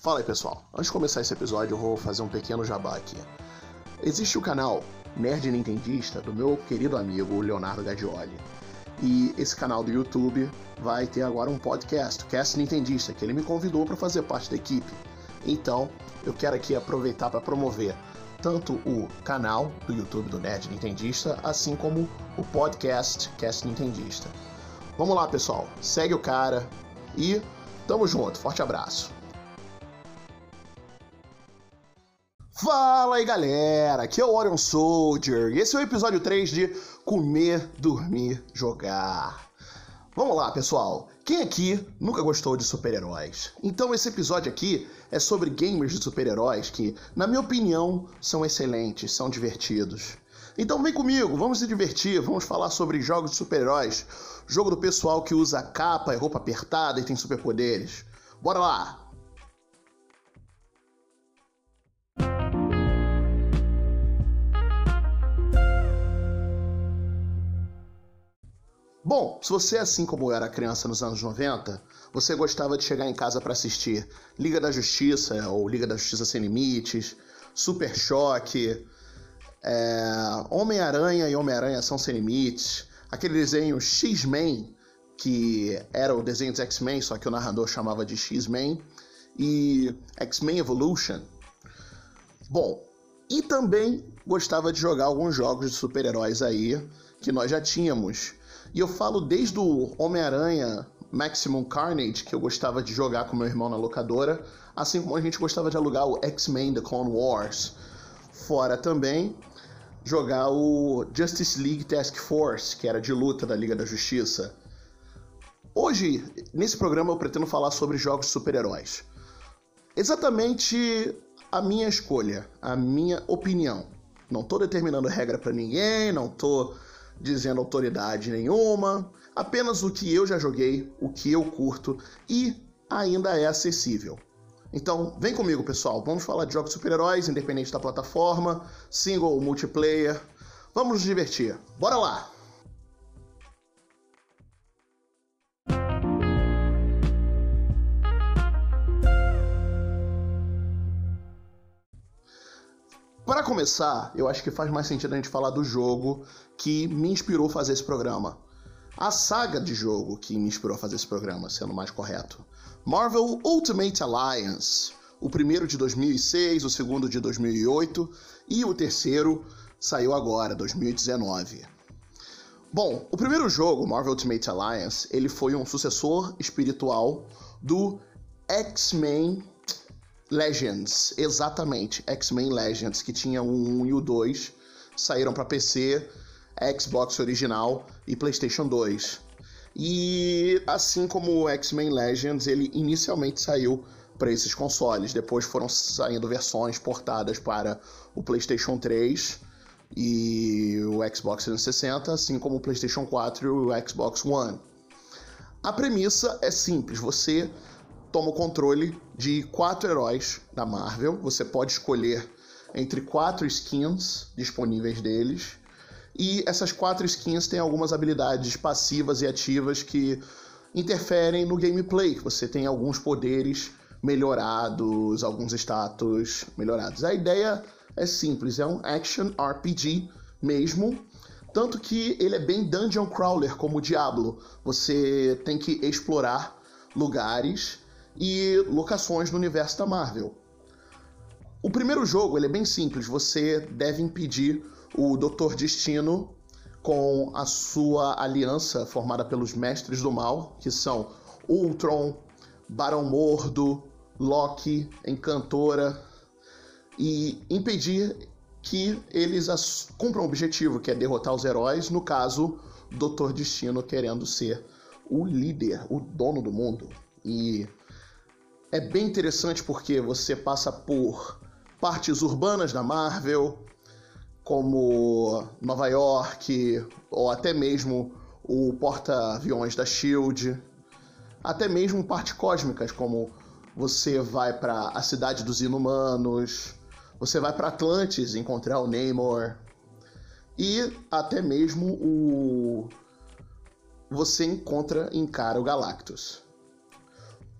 Fala aí pessoal, antes de começar esse episódio eu vou fazer um pequeno jabá aqui. Existe o canal Nerd Nintendista do meu querido amigo Leonardo Gadioli. E esse canal do YouTube vai ter agora um podcast, Cast Nintendista, que ele me convidou para fazer parte da equipe. Então, eu quero aqui aproveitar para promover tanto o canal do YouTube do Nerd Nintendista, assim como o podcast Cast Nintendista. Vamos lá, pessoal, segue o cara e tamo junto. Forte abraço. Fala aí galera, aqui é o Orion Soldier e esse é o episódio 3 de Comer, Dormir, Jogar. Vamos lá pessoal, quem aqui nunca gostou de super-heróis? Então esse episódio aqui é sobre gamers de super-heróis que, na minha opinião, são excelentes, são divertidos. Então vem comigo, vamos se divertir, vamos falar sobre jogos de super-heróis, jogo do pessoal que usa capa e roupa apertada e tem superpoderes. Bora lá! Bom, se você, assim como eu era criança nos anos 90, você gostava de chegar em casa para assistir Liga da Justiça ou Liga da Justiça Sem Limites, Super Choque, é, Homem-Aranha e Homem-Aranha São Sem Limites, aquele desenho X-Men, que era o desenho dos X-Men, só que o narrador chamava de X-Men, e X-Men Evolution. Bom, e também gostava de jogar alguns jogos de super-heróis aí que nós já tínhamos e eu falo desde o Homem-Aranha Maximum Carnage, que eu gostava de jogar com meu irmão na locadora, assim como a gente gostava de alugar o X-Men The Clone Wars. Fora também jogar o Justice League Task Force, que era de luta da Liga da Justiça. Hoje, nesse programa, eu pretendo falar sobre jogos de super-heróis. Exatamente a minha escolha, a minha opinião. Não estou determinando regra para ninguém, não estou dizendo autoridade nenhuma, apenas o que eu já joguei, o que eu curto e ainda é acessível. Então, vem comigo, pessoal. Vamos falar de jogos super-heróis, independente da plataforma, single ou multiplayer. Vamos nos divertir. Bora lá! Para começar, eu acho que faz mais sentido a gente falar do jogo que me inspirou a fazer esse programa. A saga de jogo que me inspirou a fazer esse programa, sendo mais correto. Marvel Ultimate Alliance. O primeiro de 2006, o segundo de 2008 e o terceiro saiu agora, 2019. Bom, o primeiro jogo, Marvel Ultimate Alliance, ele foi um sucessor espiritual do X-Men Legends, exatamente, X-Men Legends, que tinha o 1 e o 2, saíram para PC, Xbox original e PlayStation 2. E assim como o X-Men Legends, ele inicialmente saiu para esses consoles, depois foram saindo versões portadas para o PlayStation 3 e o Xbox 360, assim como o PlayStation 4 e o Xbox One. A premissa é simples, você toma o controle de quatro heróis da Marvel. Você pode escolher entre quatro skins disponíveis deles. E essas quatro skins têm algumas habilidades passivas e ativas que interferem no gameplay. Você tem alguns poderes melhorados, alguns status melhorados. A ideia é simples, é um action RPG mesmo, tanto que ele é bem dungeon crawler como o Diablo. Você tem que explorar lugares e locações no universo da Marvel. O primeiro jogo ele é bem simples, você deve impedir o Doutor Destino com a sua aliança formada pelos Mestres do Mal, que são Ultron, Barão Mordo, Loki, Encantora, e impedir que eles cumpram o objetivo, que é derrotar os heróis, no caso, Doutor Destino querendo ser o líder, o dono do mundo. E é bem interessante porque você passa por partes urbanas da Marvel, como Nova York, ou até mesmo o porta-aviões da Shield, até mesmo partes cósmicas, como você vai para a cidade dos Inumanos, você vai para Atlantis encontrar o Namor, e até mesmo o você encontra e encara o Galactus.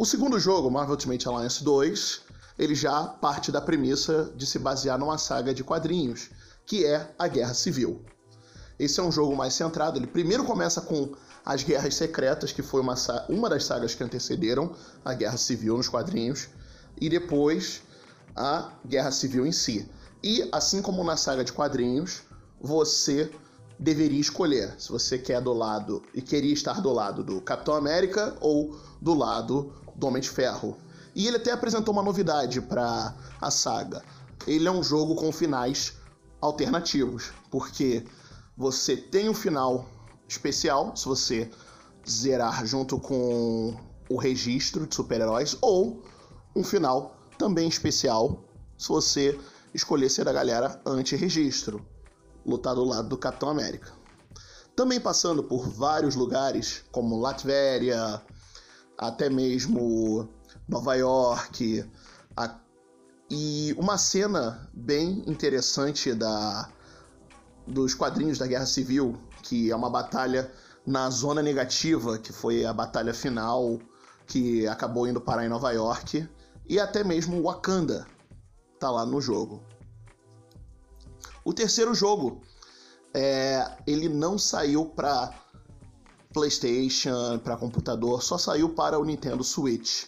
O segundo jogo, Marvel Ultimate Alliance 2, ele já parte da premissa de se basear numa saga de quadrinhos, que é a Guerra Civil. Esse é um jogo mais centrado, ele primeiro começa com as Guerras Secretas, que foi uma, uma das sagas que antecederam a Guerra Civil nos quadrinhos, e depois a Guerra Civil em si. E assim como na saga de quadrinhos, você deveria escolher se você quer do lado e queria estar do lado do Capitão América ou do lado do Homem de Ferro. E ele até apresentou uma novidade para a saga. Ele é um jogo com finais alternativos, porque você tem um final especial se você zerar junto com o registro de super-heróis ou um final também especial se você escolher ser da galera anti-registro, lutar do lado do Capitão América. Também passando por vários lugares, como Latvéria, até mesmo Nova York, a... e uma cena bem interessante da dos quadrinhos da Guerra Civil, que é uma batalha na zona negativa, que foi a batalha final que acabou indo parar em Nova York, e até mesmo Wakanda tá lá no jogo. O terceiro jogo, é, ele não saiu para PlayStation, para computador, só saiu para o Nintendo Switch.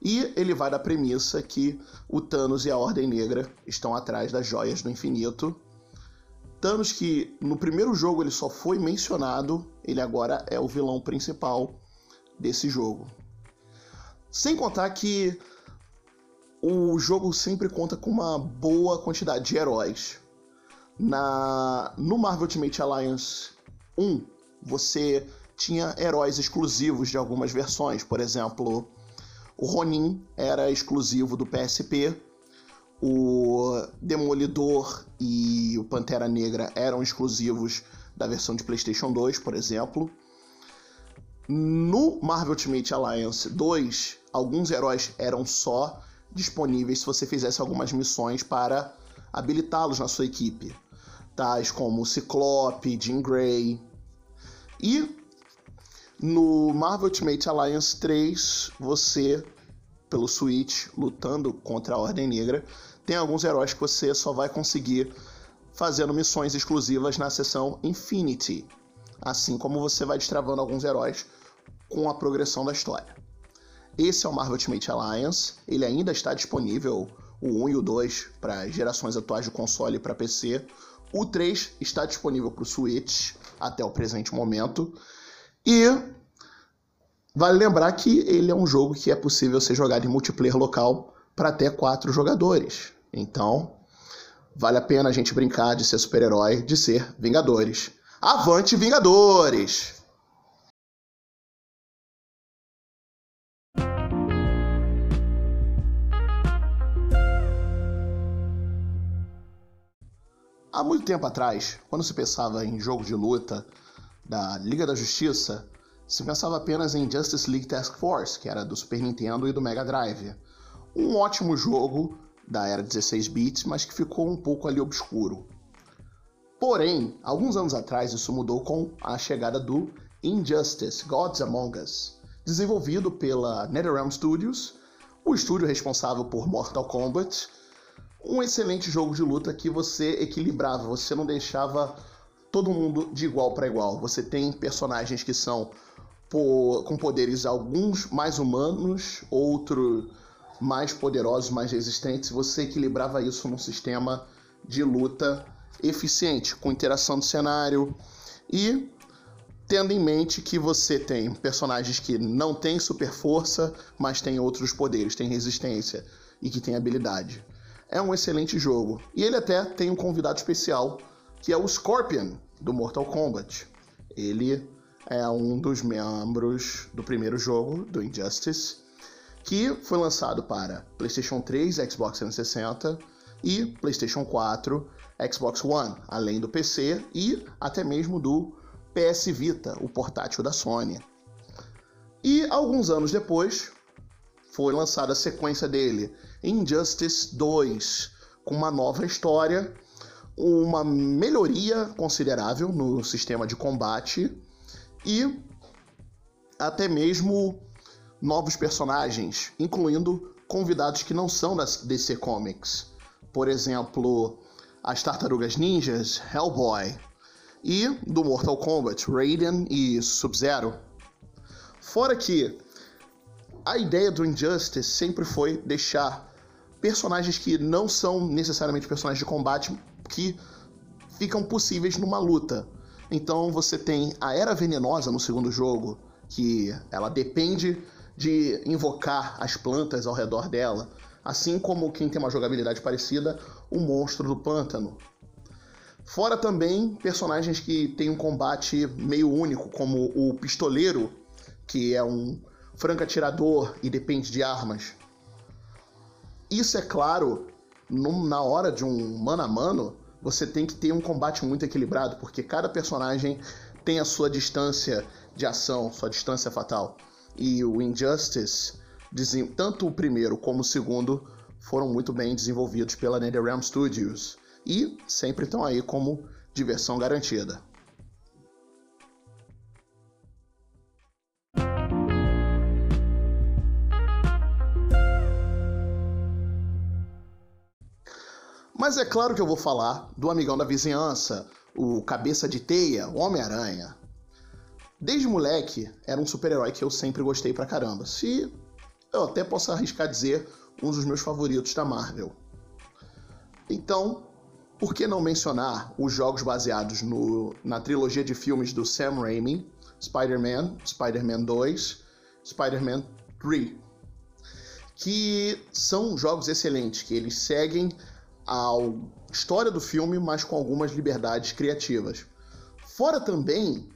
E ele vai da premissa que o Thanos e a Ordem Negra estão atrás das joias do infinito Thanos que no primeiro jogo ele só foi mencionado, ele agora é o vilão principal desse jogo. Sem contar que o jogo sempre conta com uma boa quantidade de heróis. Na no Marvel Ultimate Alliance 1, você tinha heróis exclusivos de algumas versões, por exemplo, o Ronin era exclusivo do PSP, o Demolidor e o Pantera Negra eram exclusivos da versão de PlayStation 2, por exemplo. No Marvel Ultimate Alliance 2, alguns heróis eram só disponíveis se você fizesse algumas missões para habilitá-los na sua equipe, tais como Ciclope, Jean Grey. E no Marvel Ultimate Alliance 3, você, pelo Switch, lutando contra a Ordem Negra, tem alguns heróis que você só vai conseguir fazendo missões exclusivas na seção Infinity, assim como você vai destravando alguns heróis com a progressão da história. Esse é o Marvel Ultimate Alliance, ele ainda está disponível, o 1 e o 2, para gerações atuais de console e para PC. O 3 está disponível para o Switch até o presente momento. E vale lembrar que ele é um jogo que é possível ser jogado em multiplayer local para até quatro jogadores. Então, vale a pena a gente brincar de ser super-herói, de ser Vingadores. Avante, Vingadores! Há muito tempo atrás, quando se pensava em jogo de luta da Liga da Justiça, se pensava apenas em Justice League Task Force, que era do Super Nintendo e do Mega Drive. Um ótimo jogo da era 16 bits, mas que ficou um pouco ali obscuro. Porém, alguns anos atrás isso mudou com a chegada do Injustice Gods Among Us, desenvolvido pela NetherRealm Studios, o estúdio responsável por Mortal Kombat, um excelente jogo de luta que você equilibrava, você não deixava todo mundo de igual para igual. Você tem personagens que são com poderes alguns mais humanos, outros mais poderosos, mais resistentes, você equilibrava isso num sistema de luta eficiente, com interação do cenário e tendo em mente que você tem personagens que não têm super força, mas têm outros poderes, têm resistência e que têm habilidade. É um excelente jogo. E ele até tem um convidado especial, que é o Scorpion, do Mortal Kombat. Ele é um dos membros do primeiro jogo, do Injustice, que foi lançado para PlayStation 3, Xbox 360 e PlayStation 4, Xbox One, além do PC e até mesmo do PS Vita, o portátil da Sony. E alguns anos depois, foi lançada a sequência dele, Injustice 2, com uma nova história, uma melhoria considerável no sistema de combate e até mesmo novos personagens, incluindo convidados que não são das DC Comics. Por exemplo, as Tartarugas Ninjas, Hellboy, e do Mortal Kombat, Raiden e Sub-Zero. Fora que a ideia do Injustice sempre foi deixar personagens que não são necessariamente personagens de combate que ficam possíveis numa luta. Então você tem a Era Venenosa no segundo jogo, que ela depende de invocar as plantas ao redor dela, assim como quem tem uma jogabilidade parecida, o Monstro do Pântano. Fora também personagens que têm um combate meio único, como o Pistoleiro, que é um franco atirador e depende de armas. Isso é claro, na hora de um mano a mano, você tem que ter um combate muito equilibrado, porque cada personagem tem a sua distância de ação, sua distância fatal. E o Injustice, tanto o primeiro como o segundo, foram muito bem desenvolvidos pela NetherRealm Studios e sempre estão aí como diversão garantida. Mas é claro que eu vou falar do amigão da vizinhança, o cabeça de teia, o Homem-Aranha. Desde moleque, era um super-herói que eu sempre gostei pra caramba. Se eu até posso arriscar dizer um dos meus favoritos da Marvel. Então, por que não mencionar os jogos baseados no, na trilogia de filmes do Sam Raimi, Spider-Man, Spider-Man 2, Spider-Man 3, que são jogos excelentes, que eles seguem a história do filme, mas com algumas liberdades criativas. Fora também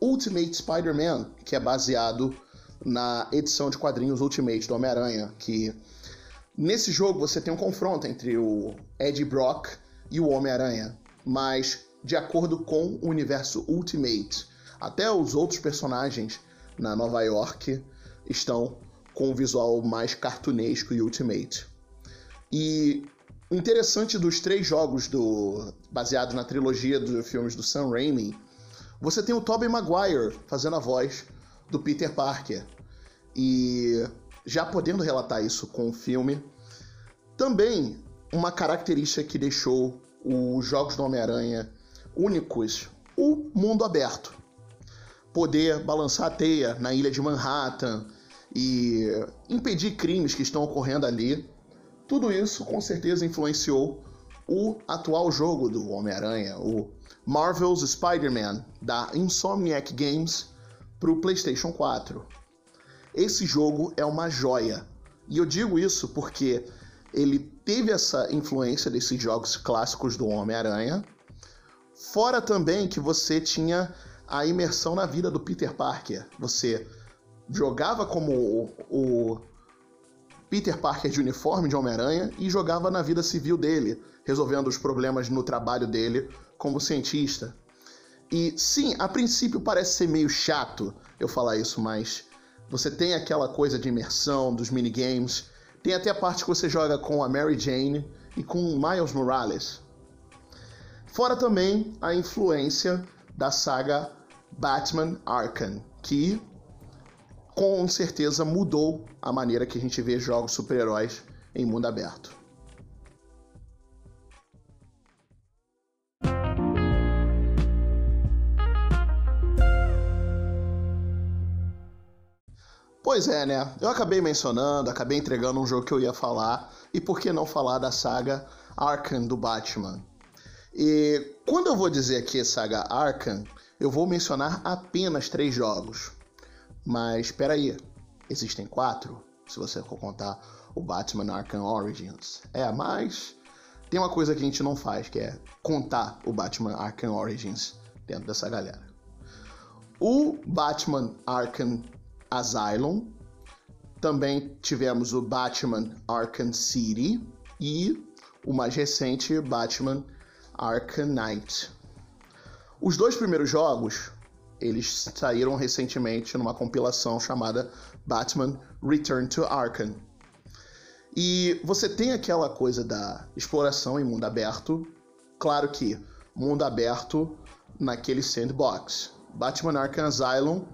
Ultimate Spider-Man, que é baseado na edição de quadrinhos Ultimate do Homem-Aranha, que nesse jogo você tem um confronto entre o Eddie Brock e o Homem-Aranha, mas de acordo com o universo Ultimate. Até os outros personagens na Nova York estão com um visual mais cartunesco e Ultimate. E o interessante dos três jogos do baseado na trilogia dos filmes do Sam Raimi, você tem o Tobey Maguire fazendo a voz do Peter Parker. E já podendo relatar isso com o filme, também uma característica que deixou os jogos do Homem-Aranha únicos, o mundo aberto. Poder balançar a teia na ilha de Manhattan e impedir crimes que estão ocorrendo ali tudo isso com certeza influenciou o atual jogo do Homem-Aranha, o Marvel's Spider-Man da Insomniac Games para o PlayStation 4. Esse jogo é uma joia. E eu digo isso porque ele teve essa influência desses jogos clássicos do Homem-Aranha. Fora também que você tinha a imersão na vida do Peter Parker. Você jogava como o, o Peter Parker de uniforme de Homem-Aranha e jogava na vida civil dele, resolvendo os problemas no trabalho dele como cientista. E sim, a princípio parece ser meio chato eu falar isso, mas você tem aquela coisa de imersão dos minigames, tem até a parte que você joga com a Mary Jane e com Miles Morales. Fora também a influência da saga Batman Arkham, que com certeza mudou a maneira que a gente vê jogos super-heróis em mundo aberto. Pois é, né? Eu acabei mencionando, acabei entregando um jogo que eu ia falar, e por que não falar da saga Arkham do Batman? E quando eu vou dizer aqui saga Arkham, eu vou mencionar apenas três jogos. Mas espera aí, existem quatro, se você for contar o Batman Arkham Origins. É, mas tem uma coisa que a gente não faz, que é contar o Batman Arkham Origins dentro dessa galera. O Batman Arkham Asylum, também tivemos o Batman Arkham City e o mais recente Batman Arkham Knight. Os dois primeiros jogos eles saíram recentemente numa compilação chamada Batman Return to Arkham. E você tem aquela coisa da exploração em mundo aberto, claro que mundo aberto naquele sandbox. Batman Arkham Asylum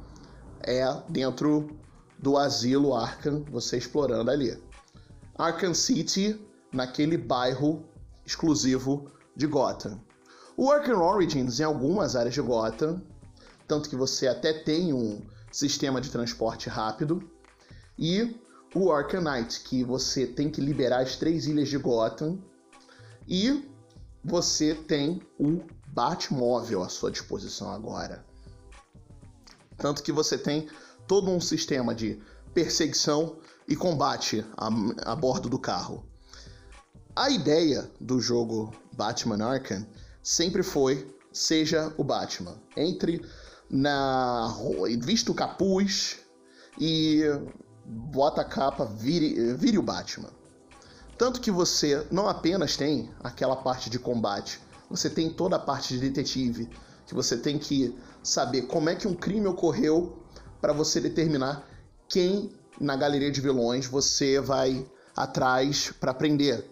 é dentro do asilo Arkham, você explorando ali. Arkham City, naquele bairro exclusivo de Gotham. O Arkham Origins em algumas áreas de Gotham, tanto que você até tem um sistema de transporte rápido, e o Knight, que você tem que liberar as três ilhas de Gotham, e você tem o Batmóvel à sua disposição agora. Tanto que você tem todo um sistema de perseguição e combate a, a bordo do carro. A ideia do jogo Batman Arkham sempre foi seja o Batman. Entre na vista o capuz e bota a capa, vire, vire o Batman. Tanto que você não apenas tem aquela parte de combate, você tem toda a parte de detetive, que você tem que saber como é que um crime ocorreu para você determinar quem na galeria de vilões você vai atrás para prender.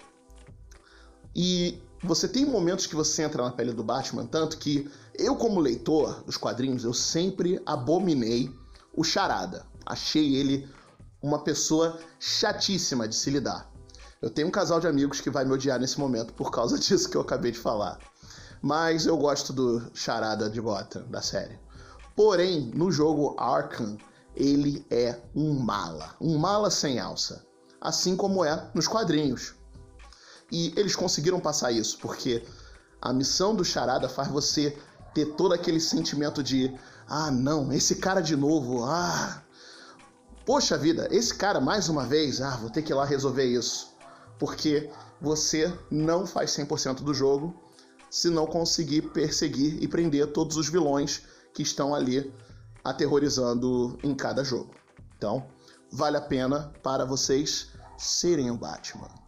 E você tem momentos que você entra na pele do Batman, tanto que eu, como leitor dos quadrinhos, eu sempre abominei o Charada. Achei ele uma pessoa chatíssima de se lidar. Eu tenho um casal de amigos que vai me odiar nesse momento por causa disso que eu acabei de falar. Mas eu gosto do Charada de Gotham, da série. Porém, no jogo Arkham, ele é um mala. Um mala sem alça. Assim como é nos quadrinhos. E eles conseguiram passar isso, porque a missão do Charada faz você ter todo aquele sentimento de: ah, não, esse cara de novo, ah. Poxa vida, esse cara mais uma vez, ah, vou ter que ir lá resolver isso. Porque você não faz 100% do jogo se não conseguir perseguir e prender todos os vilões que estão ali aterrorizando em cada jogo. Então, vale a pena para vocês serem o Batman.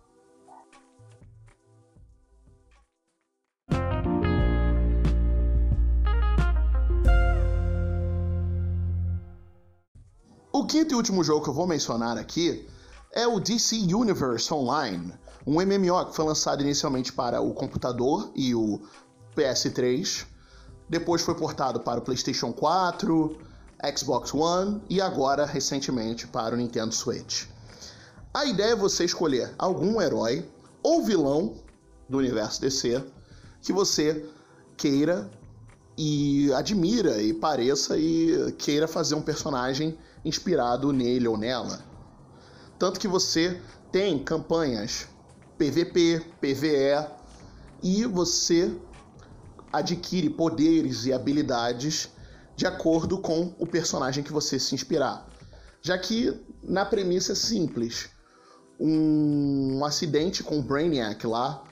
O quinto e último jogo que eu vou mencionar aqui é o DC Universe Online, um MMO que foi lançado inicialmente para o computador e o PS3, depois foi portado para o PlayStation 4, Xbox One e agora recentemente para o Nintendo Switch. A ideia é você escolher algum herói ou vilão do universo DC que você queira e admira e pareça e queira fazer um personagem inspirado nele ou nela. Tanto que você tem campanhas PVP, PVE e você adquire poderes e habilidades de acordo com o personagem que você se inspirar. Já que na premissa é simples, um acidente com o Brainiac lá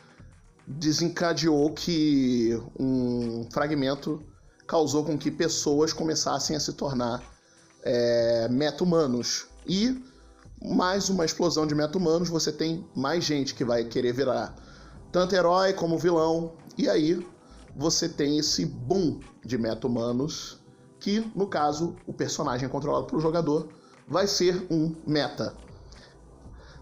desencadeou que um fragmento causou com que pessoas começassem a se tornar é, meta-humanos. E mais uma explosão de meta-humanos, você tem mais gente que vai querer virar tanto herói como vilão. E aí você tem esse boom de meta-humanos, que no caso o personagem controlado pelo jogador vai ser um meta,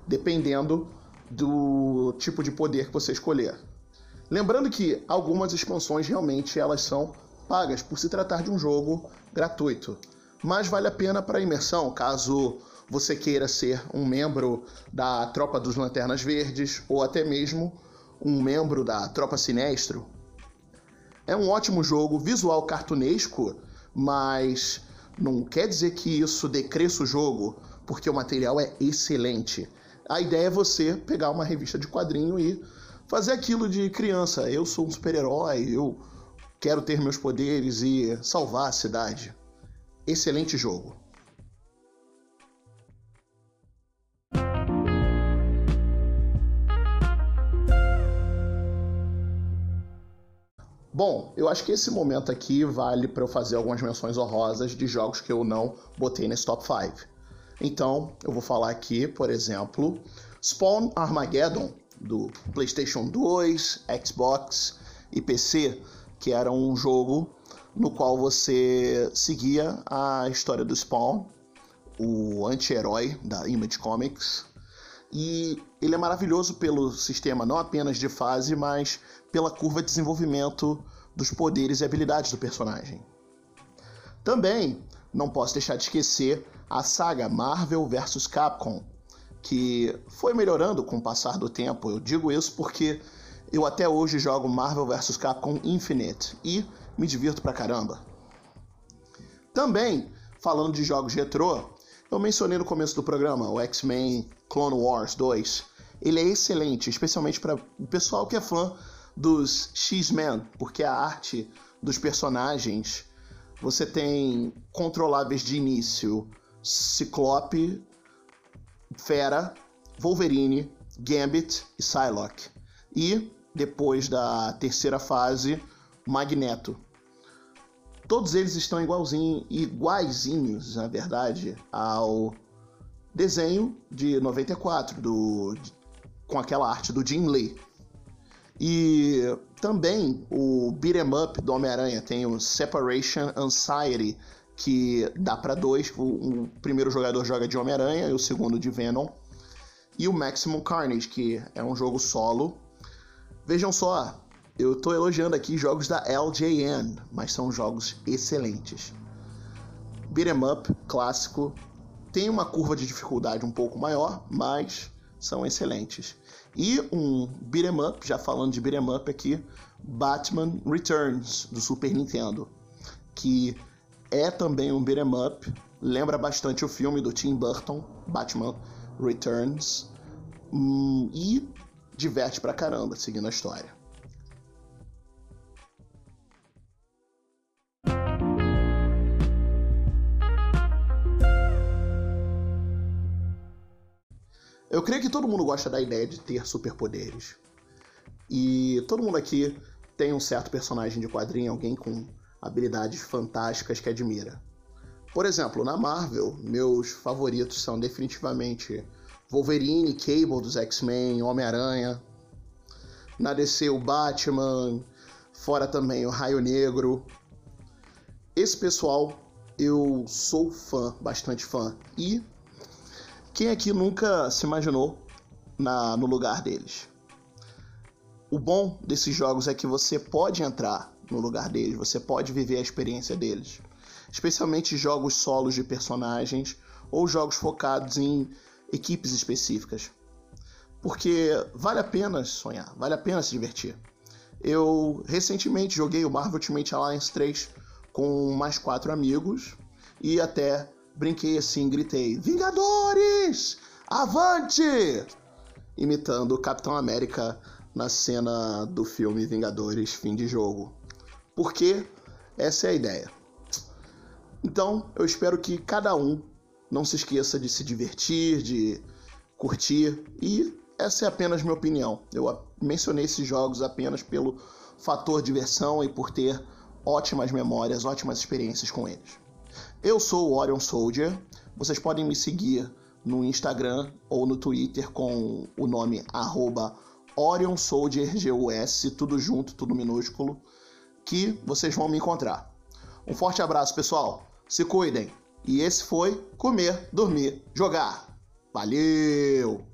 dependendo do tipo de poder que você escolher. Lembrando que algumas expansões realmente elas são pagas por se tratar de um jogo gratuito, mas vale a pena para imersão, caso você queira ser um membro da Tropa dos Lanternas Verdes ou até mesmo um membro da Tropa Sinestro, é um ótimo jogo, visual cartunesco, mas não quer dizer que isso decresça o jogo, porque o material é excelente. A ideia é você pegar uma revista de quadrinho e fazer aquilo de criança. Eu sou um super-herói, eu quero ter meus poderes e salvar a cidade. Excelente jogo. Bom, eu acho que esse momento aqui vale para eu fazer algumas menções honrosas de jogos que eu não botei nesse top 5. Então, eu vou falar aqui, por exemplo, Spawn Armageddon, do PlayStation 2, Xbox e PC, que era um jogo no qual você seguia a história do Spawn, o anti-herói da Image Comics. E ele é maravilhoso pelo sistema não apenas de fase, mas pela curva de desenvolvimento dos poderes e habilidades do personagem. Também não posso deixar de esquecer a saga Marvel vs Capcom, que foi melhorando com o passar do tempo. Eu digo isso porque eu até hoje jogo Marvel vs Capcom Infinite e me divirto pra caramba. Também, falando de jogos retrô, eu mencionei no começo do programa o X-Men Clone Wars 2. Ele é excelente, especialmente para o pessoal que é fã dos X-Men, porque a arte dos personagens você tem controláveis de início Ciclope, Fera, Wolverine, Gambit e Psylocke. E, depois da terceira fase, Magneto. Todos eles estão igualzinho, iguaizinhos, na verdade, ao desenho de 94, do, com aquela arte do Jim Lee. E também o beat'em up do Homem-Aranha tem o Separation Anxiety, que dá para dois. O, o, primeiro jogador joga de Homem-Aranha e o segundo de Venom. E o Maximum Carnage, que é um jogo solo. Vejam só, eu tô elogiando aqui jogos da LJN, mas são jogos excelentes. Beat'em up, clássico, tem uma curva de dificuldade um pouco maior, mas são excelentes. E um beat'em up, já falando de beat'em up aqui, Batman Returns do Super Nintendo, que é também um beat'em up, lembra bastante o filme do Tim Burton, Batman Returns, hum, e diverte pra caramba seguindo a história. Eu creio que todo mundo gosta da ideia de ter superpoderes. E todo mundo aqui tem um certo personagem de quadrinho, alguém com habilidades fantásticas que admira. Por exemplo, na Marvel, meus favoritos são definitivamente Wolverine, Cable dos X-Men, Homem-Aranha. Na DC, o Batman, fora também o Raio Negro. Esse pessoal eu sou fã, bastante fã. E quem aqui nunca se imaginou na, no lugar deles? O bom desses jogos é que você pode entrar no lugar deles, você pode viver a experiência deles. Especialmente jogos solos de personagens ou jogos focados em equipes específicas. Porque vale a pena sonhar, vale a pena se divertir. Eu recentemente joguei o Marvel Ultimate Alliance 3 com mais quatro amigos e até brinquei assim, gritei: Vingadores! Avante! Imitando o Capitão América na cena do filme Vingadores Fim de Jogo. Porque essa é a ideia. Então, eu espero que cada um não se esqueça de se divertir, de curtir e essa é apenas minha opinião. Eu mencionei esses jogos apenas pelo fator diversão e por ter ótimas memórias, ótimas experiências com eles. Eu sou o Orion Soldier. Vocês podem me seguir no Instagram ou no Twitter com o nome arroba Orion Soldier GUS, tudo junto, tudo minúsculo, que vocês vão me encontrar. Um forte abraço, pessoal. Se cuidem. E esse foi Comer, Dormir, Jogar. Valeu!